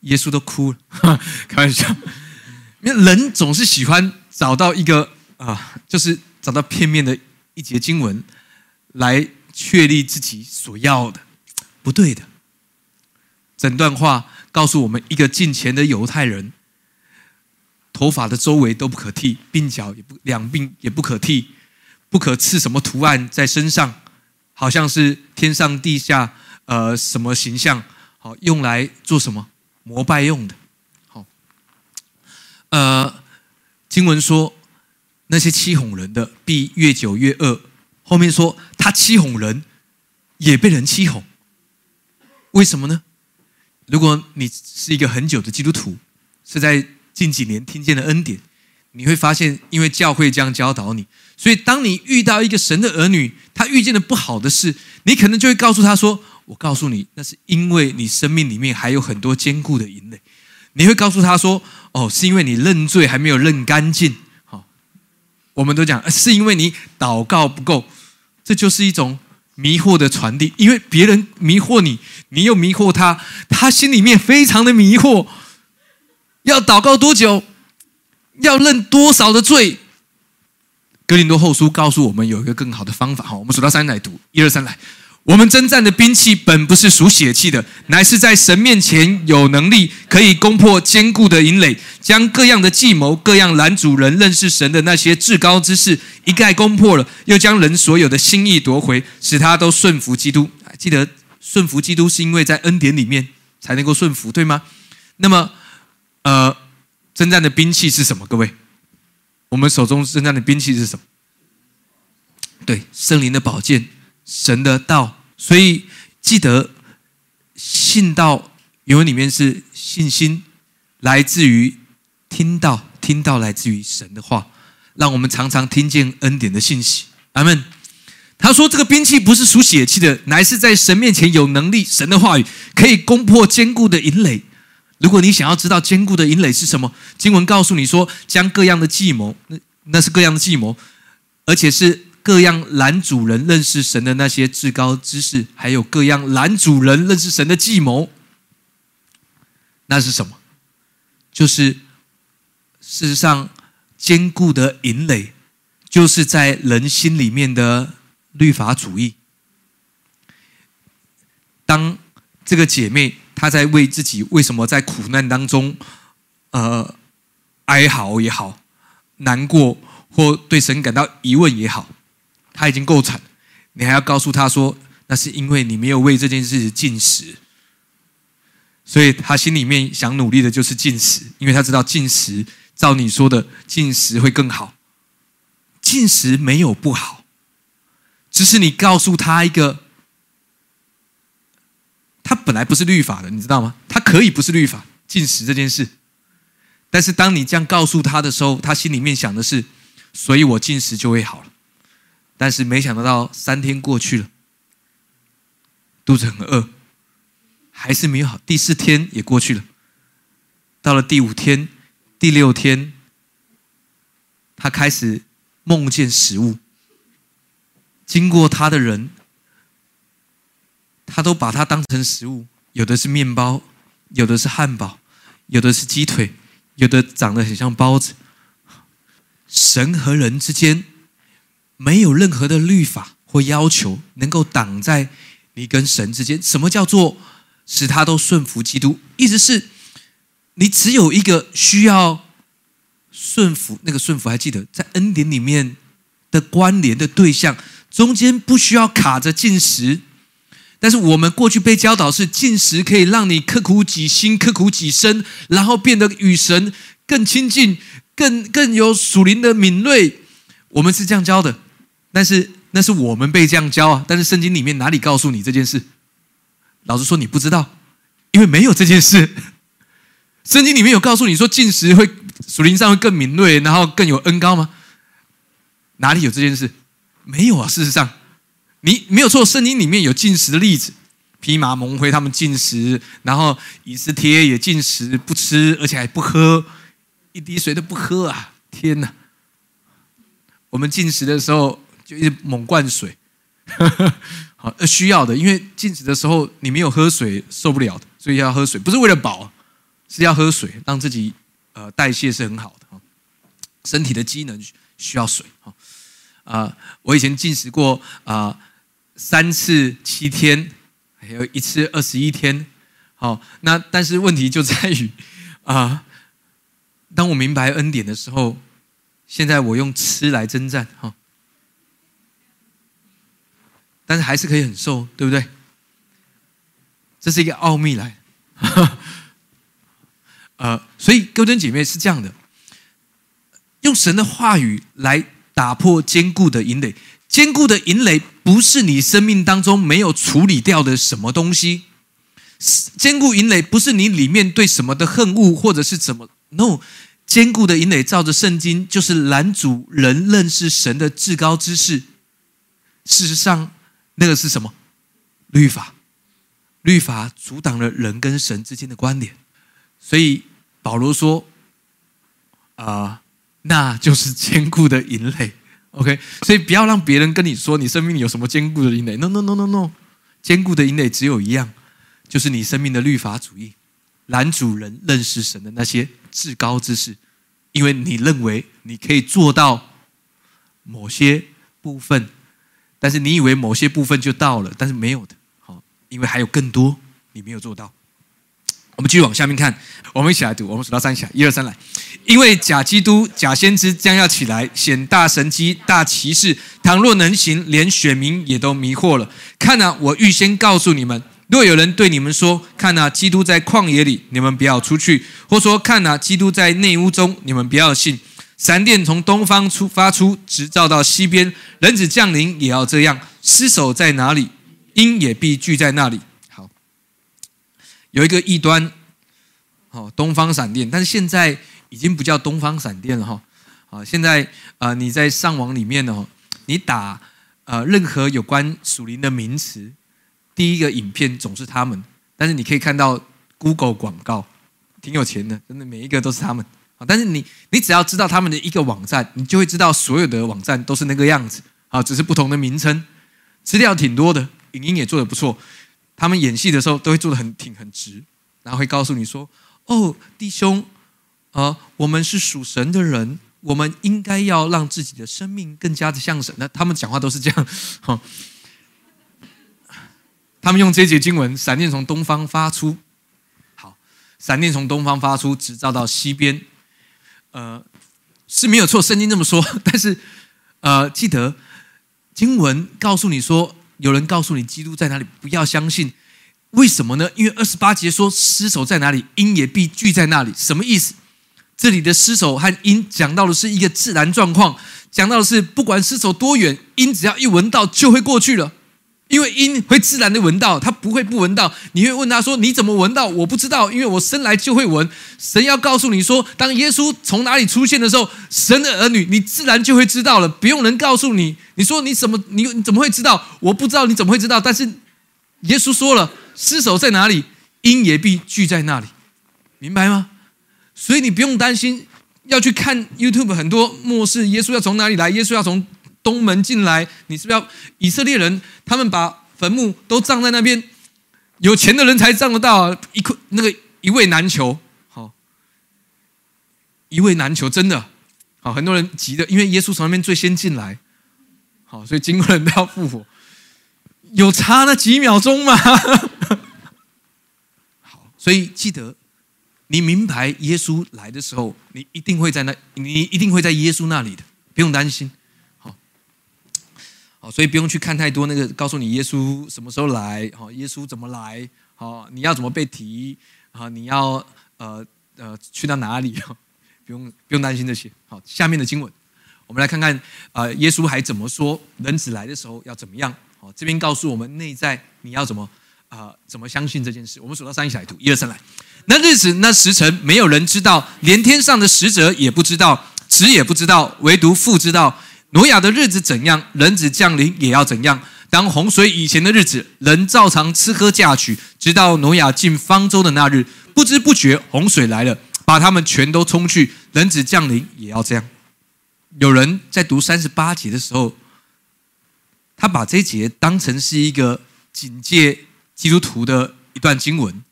耶稣都哭了。开玩笑，因为人总是喜欢找到一个啊，就是找到片面的一节经文来确立自己所要的，不对的。整段话告诉我们，一个近前的犹太人，头发的周围都不可剃，鬓角也不两鬓也不可剃，不可刺什么图案在身上。好像是天上地下，呃，什么形象？好，用来做什么膜拜用的？好，呃，经文说那些欺哄人的必越久越恶。后面说他欺哄人，也被人欺哄。为什么呢？如果你是一个很久的基督徒，是在近几年听见的恩典。你会发现，因为教会这样教导你，所以当你遇到一个神的儿女，他遇见了不好的事，你可能就会告诉他说：“我告诉你，那是因为你生命里面还有很多坚固的营垒。”你会告诉他说：“哦，是因为你认罪还没有认干净。”我们都讲是因为你祷告不够，这就是一种迷惑的传递。因为别人迷惑你，你又迷惑他，他心里面非常的迷惑。要祷告多久？要认多少的罪？格林多后书告诉我们有一个更好的方法哈，我们数到三来读，一二三来。我们征战的兵器本不是属血气的，乃是在神面前有能力，可以攻破坚固的营垒，将各样的计谋、各样拦阻人认识神的那些至高之事一概攻破了，又将人所有的心意夺回，使他都顺服基督。记得顺服基督是因为在恩典里面才能够顺服，对吗？那么，呃。征战的兵器是什么？各位，我们手中征战的兵器是什么？对，圣灵的宝剑，神的道。所以记得信道原文里面是信心，来自于听到，听到来自于神的话，让我们常常听见恩典的信息。阿门。他说：“这个兵器不是属血气的，乃是在神面前有能力，神的话语可以攻破坚固的营垒。”如果你想要知道坚固的营垒是什么，经文告诉你说，将各样的计谋，那那是各样的计谋，而且是各样拦主人认识神的那些至高知识，还有各样拦主人认识神的计谋，那是什么？就是事实上坚固的营垒，就是在人心里面的律法主义。当这个姐妹。她在为自己为什么在苦难当中，呃，哀嚎也好，难过或对神感到疑问也好，他已经够惨，你还要告诉他说，那是因为你没有为这件事进食，所以他心里面想努力的就是进食，因为他知道进食，照你说的进食会更好，进食没有不好，只是你告诉他一个。他本来不是律法的，你知道吗？他可以不是律法进食这件事，但是当你这样告诉他的时候，他心里面想的是，所以我进食就会好了。但是没想到三天过去了，肚子很饿，还是没有好。第四天也过去了，到了第五天、第六天，他开始梦见食物，经过他的人。他都把它当成食物，有的是面包，有的是汉堡，有的是鸡腿，有的长得很像包子。神和人之间没有任何的律法或要求能够挡在你跟神之间。什么叫做使他都顺服基督？意思是，你只有一个需要顺服，那个顺服还记得在恩典里面的关联的对象，中间不需要卡着进食。但是我们过去被教导是进食可以让你刻苦己心、刻苦己身，然后变得与神更亲近、更更有属灵的敏锐。我们是这样教的，但是那是我们被这样教啊。但是圣经里面哪里告诉你这件事？老实说，你不知道，因为没有这件事。圣经里面有告诉你说进食会属灵上会更敏锐，然后更有恩高吗？哪里有这件事？没有啊，事实上。你没有错，圣经里面有进食的例子，披麻蒙灰他们进食，然后以斯帖也进食不吃，而且还不喝，一滴水都不喝啊！天哪！我们进食的时候就一直猛灌水，好需要的，因为进食的时候你没有喝水受不了的，所以要喝水，不是为了饱，是要喝水，让自己呃代谢是很好的身体的机能需要水哈啊！我以前进食过啊三次七天，还有一次二十一天，好，那但是问题就在于 啊。当我明白恩典的时候，现在我用吃来征战哈，但是还是可以很瘦，对不对？这是一个奥秘来，呃，所以哥登姐妹是这样的，用神的话语来打破坚固的引垒，坚固的引垒不是你生命当中没有处理掉的什么东西，坚固引垒不是你里面对什么的恨恶或者是怎么。no，坚固的引垒照着圣经，就是拦阻人认识神的至高之事。事实上，那个是什么？律法，律法阻挡了人跟神之间的关联。所以保罗说：“啊，那就是坚固的银垒。” OK，所以不要让别人跟你说你生命里有什么坚固的银垒。No，No，No，No，No，坚固的银垒只有一样，就是你生命的律法主义。男主人认识神的那些至高之事，因为你认为你可以做到某些部分，但是你以为某些部分就到了，但是没有的，好，因为还有更多你没有做到。我们继续往下面看，我们一起来读，我们数到三起来，一二三来。因为假基督、假先知将要起来，显大神机、大骑士，倘若能行，连选民也都迷惑了。看啊，我预先告诉你们。若有人对你们说：“看呐，基督在旷野里，你们不要出去；或说看呐，基督在内屋中，你们不要信。闪电从东方出发出，直照到西边。人子降临也要这样。尸首在哪里，鹰也必聚在那里。”好，有一个异端，好，东方闪电，但是现在已经不叫东方闪电了哈。啊，现在啊，你在上网里面呢，你打呃任何有关属灵的名词。第一个影片总是他们，但是你可以看到 Google 广告，挺有钱的，真的每一个都是他们。但是你你只要知道他们的一个网站，你就会知道所有的网站都是那个样子啊，只是不同的名称。资料挺多的，影音也做的不错。他们演戏的时候都会做的很挺很直，然后会告诉你说：“哦，弟兄啊，我们是属神的人，我们应该要让自己的生命更加的像神。”那他们讲话都是这样，哈。他们用这节经文，闪电从东方发出，好，闪电从东方发出，直照到西边，呃，是没有错，圣经这么说。但是，呃，记得经文告诉你说，有人告诉你基督在哪里，不要相信。为什么呢？因为二十八节说，尸首在哪里，鹰也必聚在那里。什么意思？这里的尸首和鹰讲到的是一个自然状况，讲到的是不管尸首多远，鹰只要一闻到就会过去了。因为鹰会自然的闻到，它不会不闻到。你会问他说：“你怎么闻到？”我不知道，因为我生来就会闻。神要告诉你说，当耶稣从哪里出现的时候，神的儿女，你自然就会知道了，不用人告诉你。你说你怎么你你怎么会知道？我不知道你怎么会知道？但是耶稣说了，尸首在哪里，鹰也必聚在那里，明白吗？所以你不用担心要去看 YouTube 很多末世，耶稣要从哪里来？耶稣要从。东门进来，你是不是要以色列人？他们把坟墓都葬在那边，有钱的人才葬得到，一块那个一位难求，好，一位难求，真的好，很多人急的，因为耶稣从那边最先进来，好，所以经过人都要复活，有差那几秒钟吗？好，所以记得，你明白耶稣来的时候，你一定会在那，你一定会在耶稣那里的，不用担心。好，所以不用去看太多那个，告诉你耶稣什么时候来，好，耶稣怎么来，好，你要怎么被提，好，你要呃呃去到哪里，不用不用担心这些。好，下面的经文，我们来看看啊，耶稣还怎么说，人子来的时候要怎么样？好，这边告诉我们内在你要怎么啊，怎么相信这件事？我们数到三一起来读，一二三来。那日子那时辰，没有人知道，连天上的使者也不知道，子也不知道，唯独父知道。挪亚的日子怎样，人子降临也要怎样。当洪水以前的日子，人照常吃喝嫁娶，直到挪亚进方舟的那日，不知不觉洪水来了，把他们全都冲去。人子降临也要这样。有人在读三十八节的时候，他把这节当成是一个警戒基督徒的一段经文。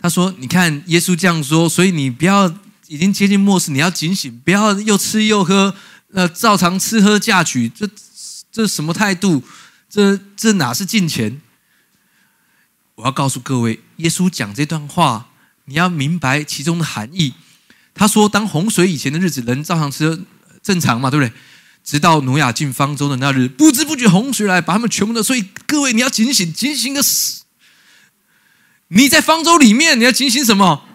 他说：“你看，耶稣这样说，所以你不要已经接近末世，你要警醒，不要又吃又喝，呃，照常吃喝嫁娶，这这什么态度？这这哪是金钱？”我要告诉各位，耶稣讲这段话，你要明白其中的含义。他说：“当洪水以前的日子，人照常吃，正常嘛，对不对？直到挪亚进方舟的那日，不知不觉洪水来，把他们全部都……所以各位，你要警醒，警醒个死！你在方舟里面，你要警醒什么？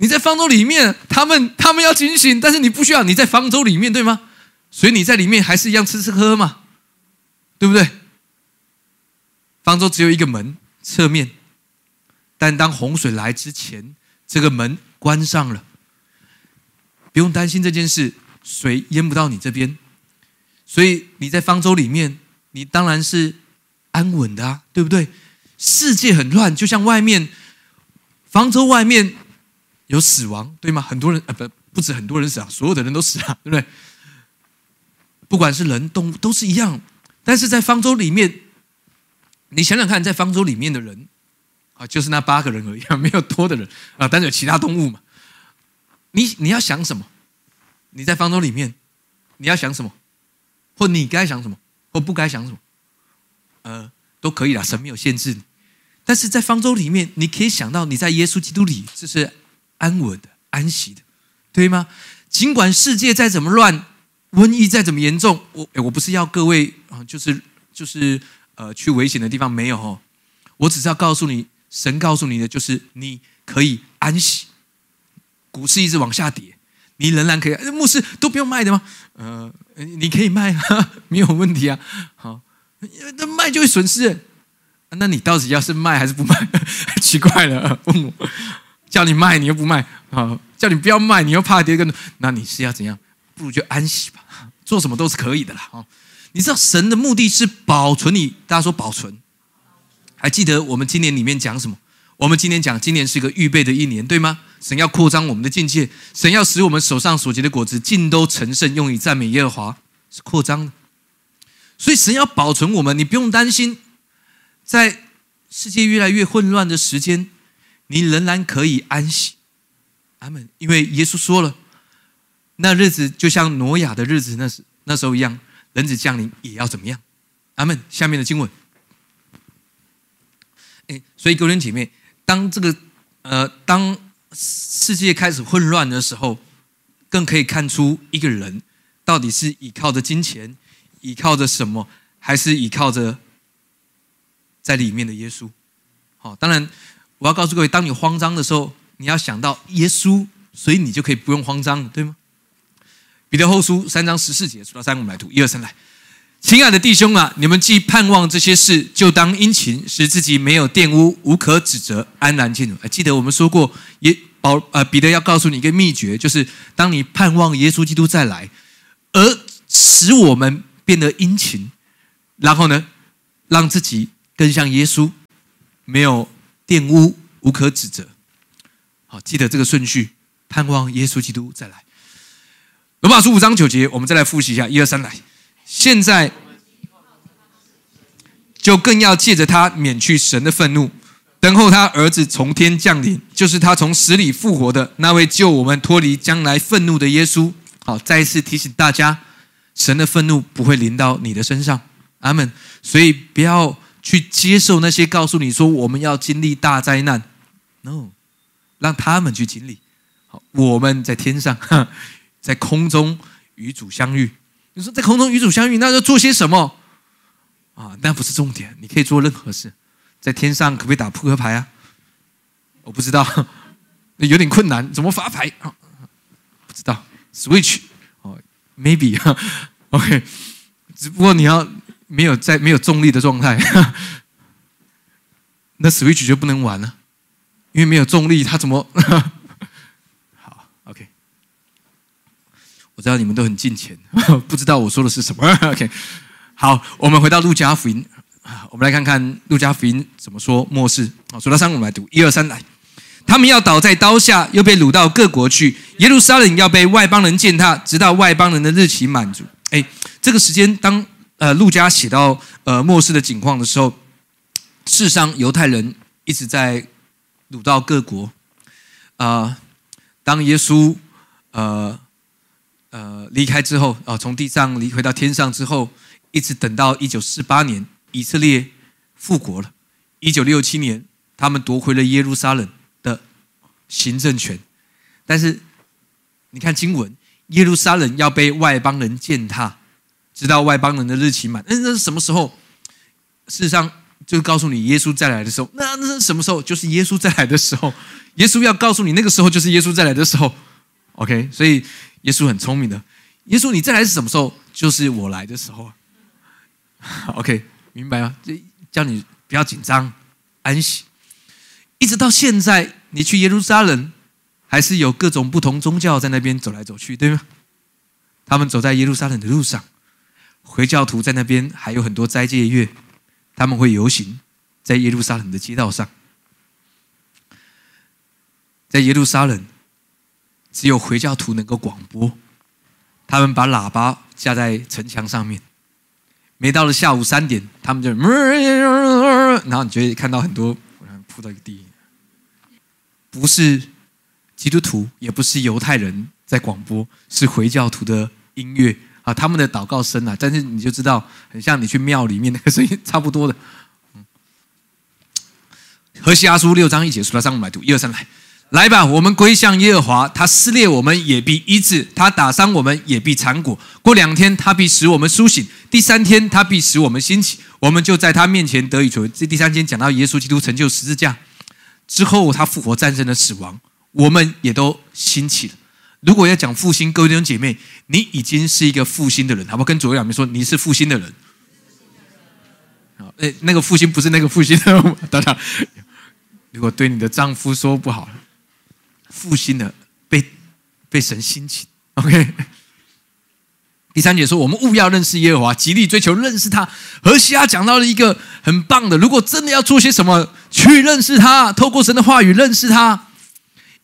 你在方舟里面，他们他们要警醒，但是你不需要，你在方舟里面，对吗？所以你在里面还是一样吃吃喝喝嘛，对不对？方舟只有一个门。”侧面，但当洪水来之前，这个门关上了，不用担心这件事，水淹不到你这边，所以你在方舟里面，你当然是安稳的啊，对不对？世界很乱，就像外面方舟外面有死亡，对吗？很多人啊，不不止很多人死啊，所有的人都死啊，对不对？不管是人动物都是一样，但是在方舟里面。你想想看，在方舟里面的人啊，就是那八个人而已，没有多的人啊，但是有其他动物嘛。你你要想什么？你在方舟里面，你要想什么？或你该想什么？或不该想什么？呃，都可以啦，神没有限制你。但是在方舟里面，你可以想到你在耶稣基督里，就是安稳的、安息的，对吗？尽管世界再怎么乱，瘟疫再怎么严重，我我不是要各位啊，就是就是。呃，去危险的地方没有哦。我只是要告诉你，神告诉你的就是你可以安息。股市一直往下跌，你仍然可以。牧师都不用卖的吗？呃，你可以卖，没有问题啊。好，那卖就会损失。那你到底要是卖还是不卖？奇怪了，问我，叫你卖你又不卖啊？叫你不要卖你又怕跌更多，那你是要怎样？不如就安息吧，做什么都是可以的啦。哦。你知道神的目的是保存你，大家说保存，还记得我们今年里面讲什么？我们今年讲今年是一个预备的一年，对吗？神要扩张我们的境界，神要使我们手上所结的果子尽都成圣，用以赞美耶和华，是扩张的。所以神要保存我们，你不用担心，在世界越来越混乱的时间，你仍然可以安息。阿门。因为耶稣说了，那日子就像挪亚的日子那时那时候一样。人子降临也要怎么样？阿门。下面的经文，哎，所以各位姐妹，当这个呃，当世界开始混乱的时候，更可以看出一个人到底是依靠着金钱，依靠着什么，还是依靠着在里面的耶稣。好，当然我要告诉各位，当你慌张的时候，你要想到耶稣，所以你就可以不用慌张了，对吗？彼得后书三章十四节，数到三，我们来读一二三来。亲爱的弟兄啊，你们既盼望这些事，就当殷勤，使自己没有玷污，无可指责，安然进入。记得我们说过，也保呃彼得要告诉你一个秘诀，就是当你盼望耶稣基督再来，而使我们变得殷勤，然后呢，让自己更像耶稣，没有玷污，无可指责。好，记得这个顺序，盼望耶稣基督再来。罗马书五章九节，我们再来复习一下，一二三来。现在就更要借着他免去神的愤怒，等候他儿子从天降临，就是他从死里复活的那位救我们脱离将来愤怒的耶稣。好，再一次提醒大家，神的愤怒不会临到你的身上，阿门。所以不要去接受那些告诉你说我们要经历大灾难，no，让他们去经历。好，我们在天上。在空中与主相遇，你说在空中与主相遇，那要做些什么啊？那不是重点，你可以做任何事。在天上可不可以打扑克牌啊？我不知道，有点困难，怎么发牌啊？不知道，Switch 哦，Maybe，OK，只不过你要没有在没有重力的状态，那 Switch 就不能玩了，因为没有重力，它怎么 好？OK，？我知道你们都很近前，不知道我说的是什么。OK，好，我们回到路加福音，我们来看看路加福音怎么说末世。好，数到三，我们来读一二三来。他们要倒在刀下，又被掳到各国去。耶路撒冷要被外邦人践踏，直到外邦人的日期满足。哎，这个时间，当呃路加写到呃末世的景况的时候，世上犹太人一直在掳到各国。啊，当耶稣呃呃离开之后，啊从地上离回到天上之后，一直等到一九四八年，以色列复国了。一九六七年，他们夺回了耶路撒冷的。行政权，但是你看经文，耶路撒冷要被外邦人践踏，直到外邦人的日期满。那那是什么时候？事实上，就告诉你耶稣再来的时候。那那是什么时候？就是耶稣再来的时候。耶稣要告诉你，那个时候就是耶稣再来的时候。OK，所以耶稣很聪明的。耶稣你再来是什么时候？就是我来的时候。OK，明白吗？这叫你不要紧张，安息。一直到现在，你去耶路撒冷，还是有各种不同宗教在那边走来走去，对吗？他们走在耶路撒冷的路上，回教徒在那边还有很多斋戒月，他们会游行在耶路撒冷的街道上。在耶路撒冷，只有回教徒能够广播，他们把喇叭架在城墙上面。每到了下午三点，他们就，然后你就会看到很多铺到一个地。不是基督徒，也不是犹太人在广播，是回教徒的音乐啊，他们的祷告声啊，但是你就知道，很像你去庙里面那个声音差不多的。嗯，何西阿书六章一节，数到三五百读，一二三来，来吧，我们归向耶和华，他撕裂我们也必医治，他打伤我们也必缠果。过两天他必使我们苏醒，第三天他必使我们兴起，我们就在他面前得以存。这第三天讲到耶稣基督成就十字架。之后，他复活战胜了死亡，我们也都兴起了。如果要讲复兴，各位弟兄姐妹，你已经是一个复兴的人，好不好？跟左右两边说，你是复兴的人。好，哎，那个复兴不是那个复兴的，当然，如果对你的丈夫说不好，复兴的被被神兴起，OK。第三节说，我们务要认识耶和华，极力追求认识他。何西阿讲到了一个很棒的，如果真的要做些什么去认识他，透过神的话语认识他，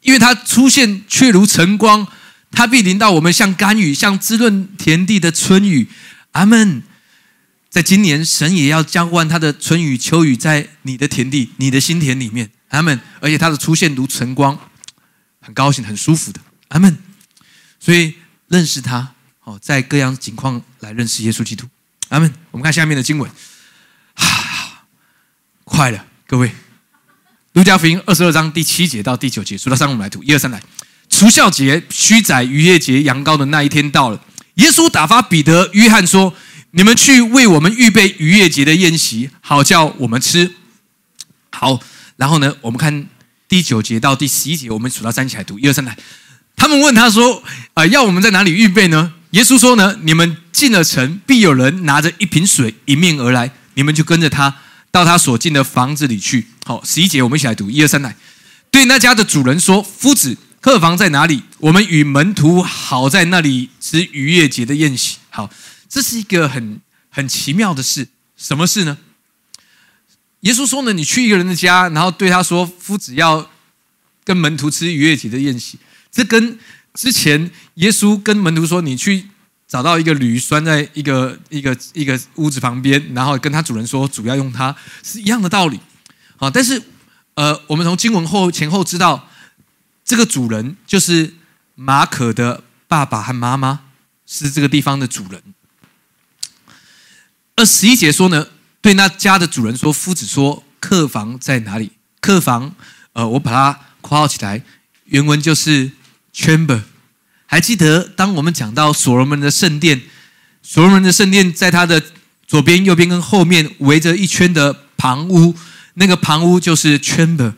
因为他出现却如晨光，他必临到我们，像甘雨，像滋润田地的春雨。阿门。在今年，神也要浇灌他的春雨秋雨在你的田地、你的心田里面。阿门。而且他的出现如晨光，很高兴、很舒服的。阿门。所以认识他。哦，在各样情况来认识耶稣基督，阿门。我们看下面的经文，啊，快了，各位，路加福音二十二章第七节到第九节，数到三，我们来读，一二三，来。除孝节、虚宰、逾越节、羊羔的那一天到了，耶稣打发彼得、约翰说：“你们去为我们预备逾越节的宴席，好叫我们吃。”好，然后呢，我们看第九节到第十一节，我们数到三起来读，一二三，来。他们问他说：“啊，要我们在哪里预备呢？”耶稣说呢：“你们进了城，必有人拿着一瓶水迎面而来，你们就跟着他到他所进的房子里去。”好，十一节我们一起来读，一二三来。对那家的主人说：“夫子，客房在哪里？我们与门徒好在那里吃逾越节的宴席。”好，这是一个很很奇妙的事。什么事呢？耶稣说呢：“你去一个人的家，然后对他说，夫子要跟门徒吃逾越节的宴席。”这跟之前耶稣跟门徒说：“你去找到一个驴拴在一个一个一个屋子旁边，然后跟他主人说，主要用它是一样的道理。”好，但是呃，我们从经文后前后知道，这个主人就是马可的爸爸和妈妈是这个地方的主人。而十一节说呢，对那家的主人说：“夫子说，客房在哪里？客房，呃，我把它括号起来，原文就是。” Chamber，还记得当我们讲到所罗门的圣殿，所罗门的圣殿在他的左边、右边跟后面围着一圈的旁屋，那个旁屋就是 Chamber，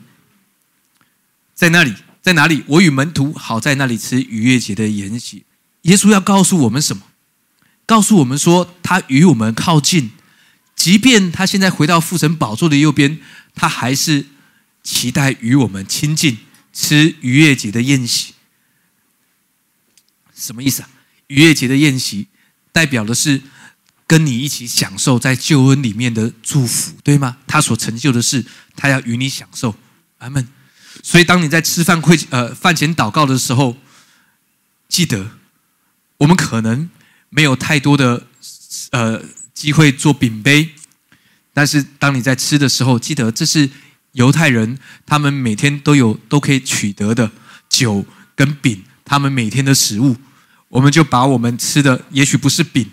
在那里，在哪里？我与门徒好在那里吃逾越节的筵席。耶稣要告诉我们什么？告诉我们说，他与我们靠近，即便他现在回到父神宝座的右边，他还是期待与我们亲近，吃逾越节的宴席。什么意思啊？逾越节的宴席代表的是跟你一起享受在救恩里面的祝福，对吗？他所成就的事，他要与你享受。阿门。所以当你在吃饭会呃饭前祷告的时候，记得我们可能没有太多的呃机会做饼杯，但是当你在吃的时候，记得这是犹太人他们每天都有都可以取得的酒跟饼，他们每天的食物。我们就把我们吃的，也许不是饼，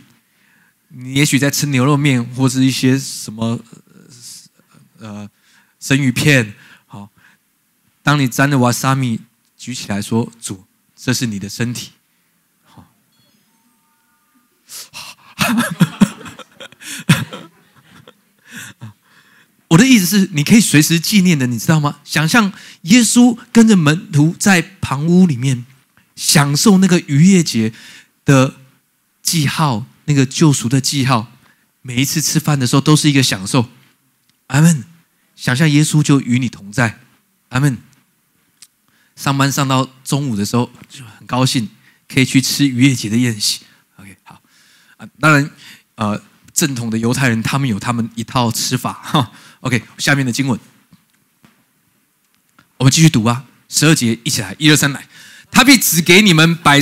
你也许在吃牛肉面，或是一些什么呃生鱼片。好，当你沾着瓦萨米举起来说：“主，这是你的身体。”好，我的意思是，你可以随时纪念的，你知道吗？想象耶稣跟着门徒在旁屋里面。享受那个逾越节的记号，那个救赎的记号，每一次吃饭的时候都是一个享受。阿门。想象耶稣就与你同在。阿门。上班上到中午的时候就很高兴，可以去吃逾越节的宴席。OK，好啊。当然，呃，正统的犹太人他们有他们一套吃法。哈，OK，下面的经文，我们继续读啊。十二节，一起来，一二三，来。他必只给你们摆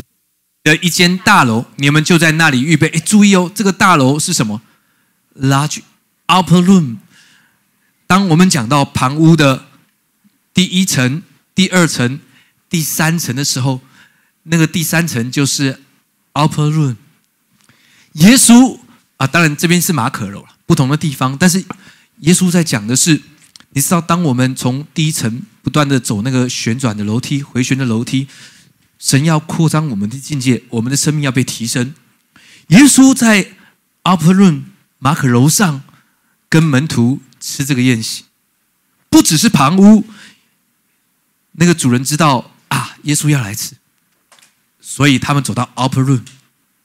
的一间大楼，你们就在那里预备。哎，注意哦，这个大楼是什么？Large upper room。当我们讲到旁屋的第一层、第二层、第三层的时候，那个第三层就是 upper room。耶稣啊，当然这边是马可楼了，不同的地方，但是耶稣在讲的是，你知道，当我们从第一层不断的走那个旋转的楼梯、回旋的楼梯。神要扩张我们的境界，我们的生命要被提升。耶稣在 Upper Room 马可楼上跟门徒吃这个宴席，不只是旁屋，那个主人知道啊，耶稣要来吃，所以他们走到 Upper Room，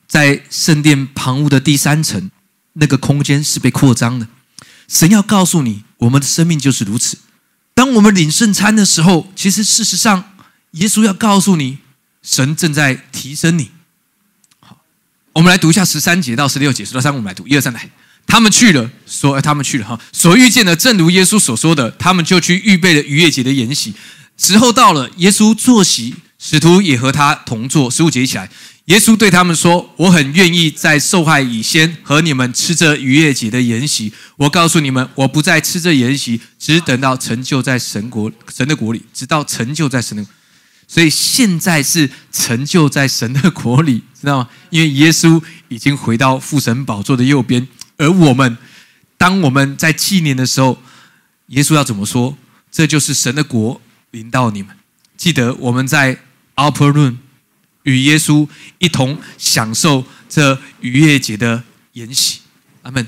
在圣殿旁屋的第三层，那个空间是被扩张的。神要告诉你，我们的生命就是如此。当我们领圣餐的时候，其实事实上，耶稣要告诉你。神正在提升你。好，我们来读一下十三节到十六节，十到三，我们来读一二三来。他们去了，说他们去了哈，所遇见的正如耶稣所说的，他们就去预备了逾越节的筵席。时候到了，耶稣坐席，使徒也和他同坐。十五节一起来，耶稣对他们说：“我很愿意在受害以先和你们吃这逾越节的筵席。我告诉你们，我不再吃这筵席，只等到成就在神国神的国里，直到成就在神的。”所以现在是成就在神的国里，知道吗？因为耶稣已经回到父神宝座的右边，而我们，当我们在纪念的时候，耶稣要怎么说？这就是神的国临到你们。记得我们在 Upper Room 与耶稣一同享受这逾越节的筵席。阿门。